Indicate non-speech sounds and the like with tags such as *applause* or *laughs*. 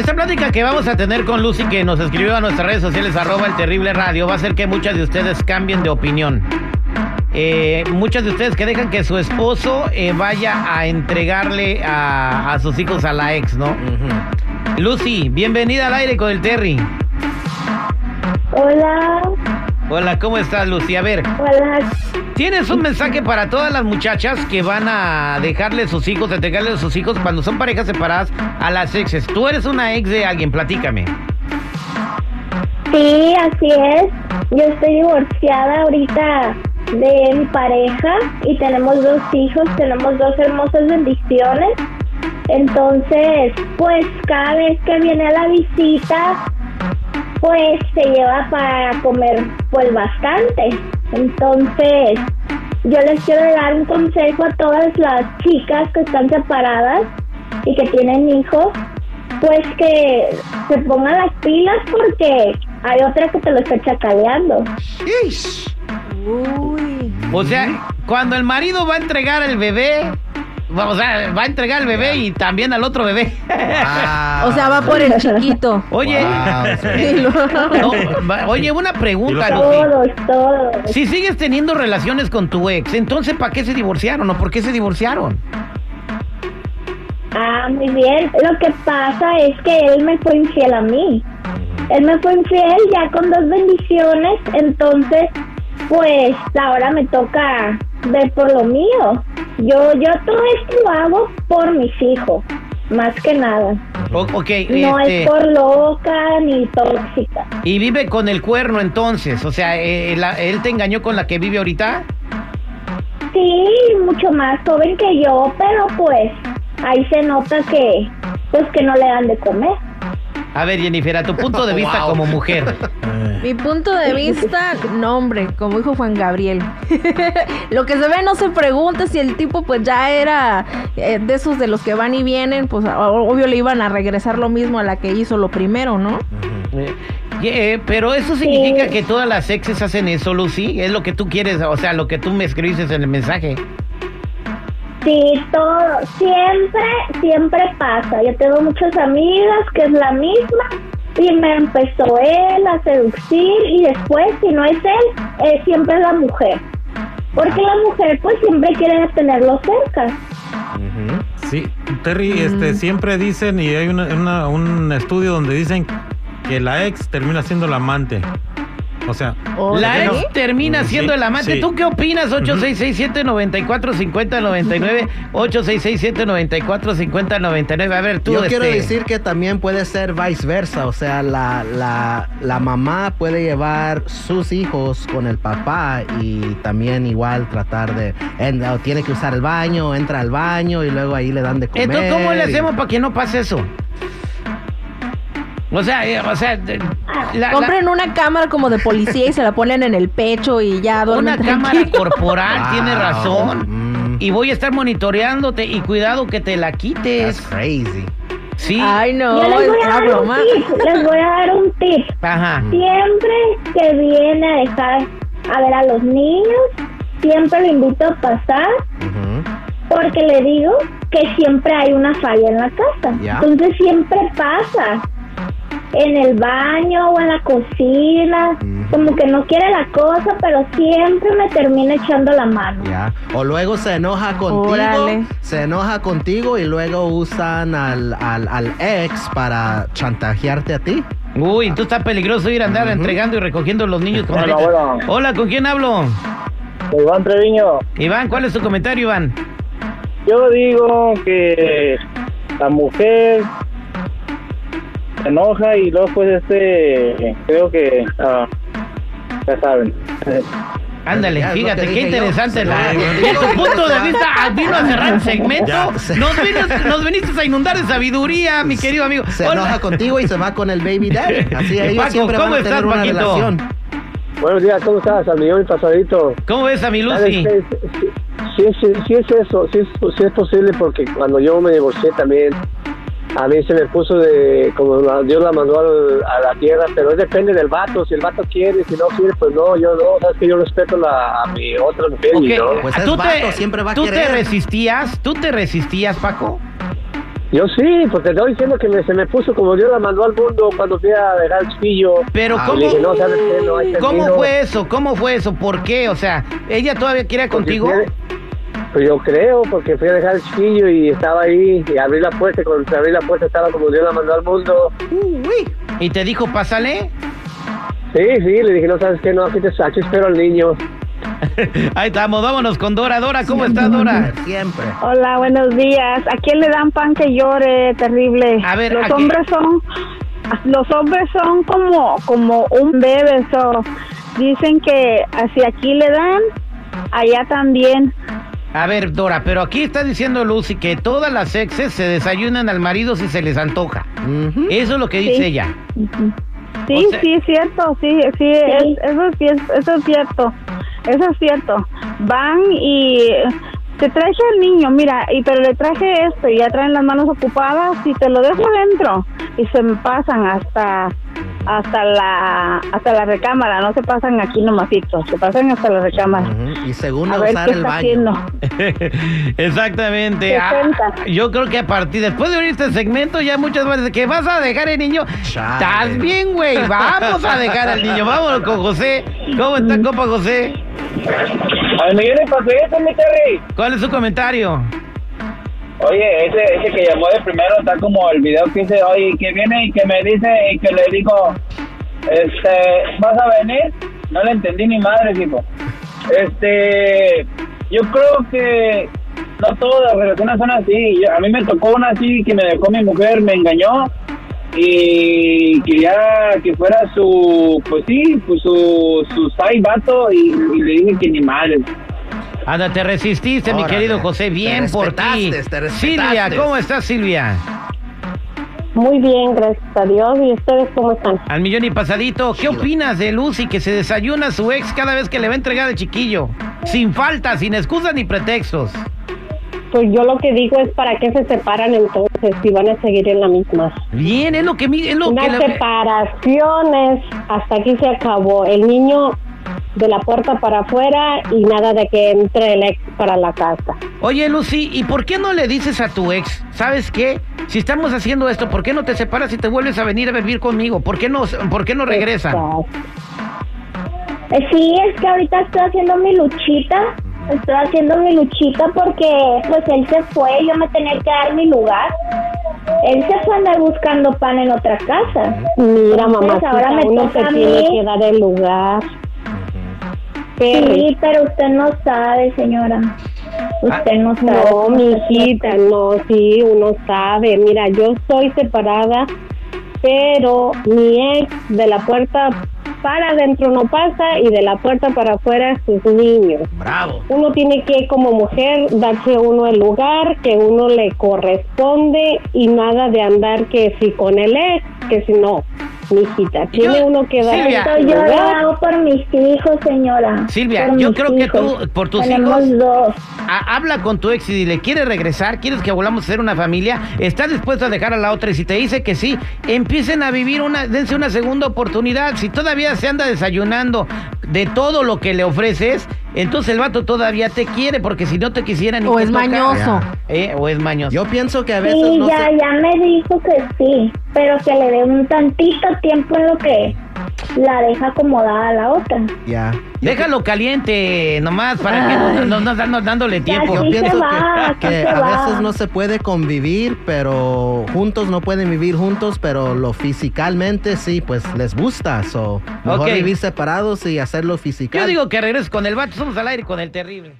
esta plática que vamos a tener con Lucy, que nos escribió a nuestras redes sociales, arroba el terrible radio, va a hacer que muchas de ustedes cambien de opinión. Eh, muchas de ustedes que dejan que su esposo eh, vaya a entregarle a, a sus hijos a la ex, ¿no? Lucy, bienvenida al aire con el Terry. Hola, Hola, ¿cómo estás, Lucy? A ver, hola. ¿tienes un mensaje para todas las muchachas que van a dejarle sus hijos, entregarle a sus hijos cuando son parejas separadas a las exes? Tú eres una ex de alguien, platícame. Sí, así es. Yo estoy divorciada ahorita de mi pareja y tenemos dos hijos, tenemos dos hermosas bendiciones. Entonces, pues cada vez que viene a la visita, pues se lleva para comer pues bastante. Entonces, yo les quiero dar un consejo a todas las chicas que están separadas y que tienen hijos, pues que se pongan las pilas porque hay otra que te lo está chacaleando. Uy. O sea, cuando el marido va a entregar el bebé, o sea, va a entregar el bebé y también al otro bebé. O sea, va por el chiquito. Oye, lo- no, va- oye, una pregunta. Todos, todos. Si sigues teniendo relaciones con tu ex, entonces ¿para qué se divorciaron o por qué se divorciaron? Ah, muy bien. Lo que pasa es que él me fue infiel a mí. Él me fue infiel ya con dos bendiciones, entonces, pues ahora me toca ver por lo mío. Yo, yo todo esto lo hago por mis hijos, más que nada. O- ok, No este, es por loca ni tóxica. y vive con el cuerno entonces, o sea, eh, la- él te engañó con la que vive ahorita. Sí, mucho más joven que yo, pero pues ahí se nota que, pues que no le dan de comer. A ver, Jennifer, a tu punto de *laughs* vista Wow. como mujer. Mi punto de vista, no hombre, como dijo Juan Gabriel. *laughs* Lo que se ve no se pregunta si el tipo pues ya era eh, de esos de los que van y vienen, pues obvio le iban a regresar lo mismo a la que hizo lo primero, ¿no? Eh, eh, pero eso significa que todas las exes hacen eso, Lucy. Es lo que tú quieres, o sea, lo que tú me escribiste en el mensaje. Sí, todo, siempre, siempre pasa. Yo tengo muchas amigas que es la misma y me empezó él a seducir y después, si no es él, eh, siempre es la mujer. Porque la mujer pues siempre quiere tenerlo cerca. Sí, Terry, este, siempre dicen, y hay una- una- un estudio donde dicen que la ex termina siendo la amante. O sea, La ¿de qué ex no? termina siendo sí, el amante. sí. ¿Tú qué opinas? 8667-945099. 8667-945099. A ver, tú. Yo quiero este, decir que también puede ser viceversa, o sea, la, la, la mamá puede llevar sus hijos con el papá y también igual tratar de, en- o tiene que usar el baño, entra al baño y luego ahí le dan de comer. Entonces, ¿cómo le y- hacemos para que no pase eso? O sea, eh, o sea, la- la- Compren una cámara como de policía y se la ponen en el pecho y ya duermen una cámara corporal Wow. tiene razón. Mm, Y voy a estar monitoreándote y cuidado que te la that's quites. crazy. Sí. Ay, no, Yo les es voy a una dar broma. un tip, les voy a dar un tip. Ajá. Siempre que viene a dejar a ver a los niños, siempre lo invito a pasar porque le digo que siempre hay una falla en la casa. Ya. Entonces siempre pasa en el baño o en la cocina, como que no quiere la cosa, pero siempre me termina echando la mano. Ya. O luego se enoja contigo, Órale. se enoja contigo y luego usan al, al, al ex para chantajearte a ti. Uy, tú estás peligroso ir a andar entregando y recogiendo los niños con leche. bueno. Hola, ¿con quién hablo? Iván Treviño, Iván, ¿cuál es tu comentario, Iván? yo digo que la mujer se enoja y luego pues este, creo que, ah, ya saben. Ándale, fíjate, que qué yo. interesante. Sí, la- bueno. de tu punto de vista, *laughs* vino a cerrar el segmento. Nos, viniste, nos viniste a inundar de sabiduría, mi querido amigo. Se Hola. enoja contigo y se va con el baby daddy. *laughs* Así ellos Paco, siempre van ¿cómo a estás, tener una Paquito? relación. Buenos días, ¿cómo estás? Al millón y pasadito. ¿Cómo ves a mi ¿Sabes Lucy? qué? Sí, sí, sí es eso, sí es, sí es posible porque cuando yo me divorcié también, a mí se me puso de, como la- Dios la mandó al- a la tierra, pero depende del vato, si el vato quiere, si no quiere, pues no, yo no, sabes que yo respeto la, a mi otra mujer y Ok, no. Pues es ¿Tú, vato, te, siempre va a ¿tú te querer. resistías? ¿Tú te resistías, Paco? Yo sí, porque te estoy diciendo que me- se me puso como Dios la mandó al mundo cuando fui a dejar el chiquillo. Pero Ah, ¿cómo, dije, no, ¿sabes qué? No hay ¿cómo fue eso? ¿Cómo fue eso? ¿Por qué? O sea, ¿ella todavía quiere contigo? a- Pues yo creo, porque fui a dejar el chiquillo y estaba ahí y abrí la puerta y cuando abrí la puerta estaba como Dios la mandó al mundo. Y te dijo, pásale. Sí, sí, le dije, no, ¿sabes qué? No, aquí, te, aquí espero al niño. *laughs* Ahí estamos, vámonos con Dora. Dora, ¿cómo estás, Dora? Siempre. Hola, buenos días. ¿A quién le dan pan que llore? Terrible. A ver, ¿a los qué? hombres son, los hombres son como, como un bebé. So, dicen que así aquí le dan, allá también. A ver, Dora, pero aquí está diciendo Lucy que todas las exes se desayunan al marido si se les antoja. Eso es lo que dice Sí. ella. Sí, O sea- sí, es cierto. Sí, sí, es- eso, sí es, eso es cierto. Eso es cierto. Van y te traje al niño, mira, y pero le traje esto y ya traen las manos ocupadas y te lo dejo adentro y se me pasan hasta hasta la hasta la recámara, no se pasan aquí nomásito, se pasan hasta la recámara. Y según A a ver usar qué el está baño. haciendo. *laughs* Exactamente. Ah, yo creo que a partir, después de oír este segmento, ya muchas veces que vas a dejar el niño. Chale. Estás bien, güey. Vamos a dejar al niño. Vámonos con José. ¿Cómo está, compa José? Al millón de mi Terry. ¿Cuál es su comentario? Oye, ese, ese que llamó de primero está como el video que dice, oye, que viene y que me dice y que le digo, este, ¿vas a venir? No le entendí ni madre, tipo. Este, yo creo que no todas las relaciones son así. A mí me tocó una así que me dejó mi mujer, me engañó y quería que fuera su, pues sí, pues su, su side vato y, y le dije que ni madre. Anda, te resististe, mi querido José. Te Bien por ti. te Silvia. ¿cómo estás, Silvia? Muy bien, gracias a Dios. ¿Y ustedes cómo están? Al millón y pasadito, ¿qué opinas de Lucy que se desayuna a su ex cada vez que le va a entregar el chiquillo? Sin falta, sin excusas ni pretextos. Pues yo lo que digo es para qué se separan entonces si van a seguir en la misma. Bien, es lo que mi- es lo Una que separación es hasta aquí se acabó. El niño de la puerta para afuera y nada de que entre el ex para la casa. Oye, Lucy, ¿y por qué no le dices a tu ex? ¿Sabes qué? Si estamos haciendo esto, ¿por qué no te separas y te vuelves a venir a vivir conmigo? ¿Por qué no, por qué no regresan? Sí, es que ahorita estoy haciendo mi luchita. Estoy haciendo mi luchita porque pues él se fue, yo me tenía que dar mi lugar. Él se fue a andar buscando pan en otra casa. Mira, mamá, ahora me uno toca se a tiene mí. que dar el lugar. Sí, pero usted no sabe, señora. Usted no sabe. No, mi hijita, no, sí, uno sabe. Mira, yo estoy separada, pero mi ex de la puerta para adentro no pasa y de la puerta para afuera sus niños. Bravo. Uno tiene que como mujer darse uno el lugar que uno le corresponde y nada de andar que si con el ex, que si no, mi hijita. Tiene Yo- uno que dar Silvia. Esto yo lo lugar. hago por mis hijos, señora. Silvia, yo creo que tú, por tus Tenemos hijos- dos. Ha- habla con tu ex y dile, ¿quieres regresar? ¿Quieres que volvamos a ser una familia? ¿Estás dispuesto a dejar a la otra? Y si te dice que sí, empiecen a vivir una, dense una segunda oportunidad. Si todavía se anda desayunando de todo lo que le ofreces, entonces el vato todavía te quiere, porque si no te quisiera ni O te es toca. mañoso. Eh, O es mañoso. Yo pienso que a veces Sí, no ya, se... ya me dijo que sí, pero que le dé un tantito tiempo en lo que la deja acomodada a la otra. Ya. Déjalo caliente, nomás, para que no, no, no- no- dándole tiempo. Yo pienso va, que, a va. veces no se puede convivir, pero juntos no pueden vivir juntos, pero lo fisicalmente sí, pues les gusta. So, mejor vivir separados y hacerlo Yo fisical. digo que regreses con el vato, somos al aire con el terrible.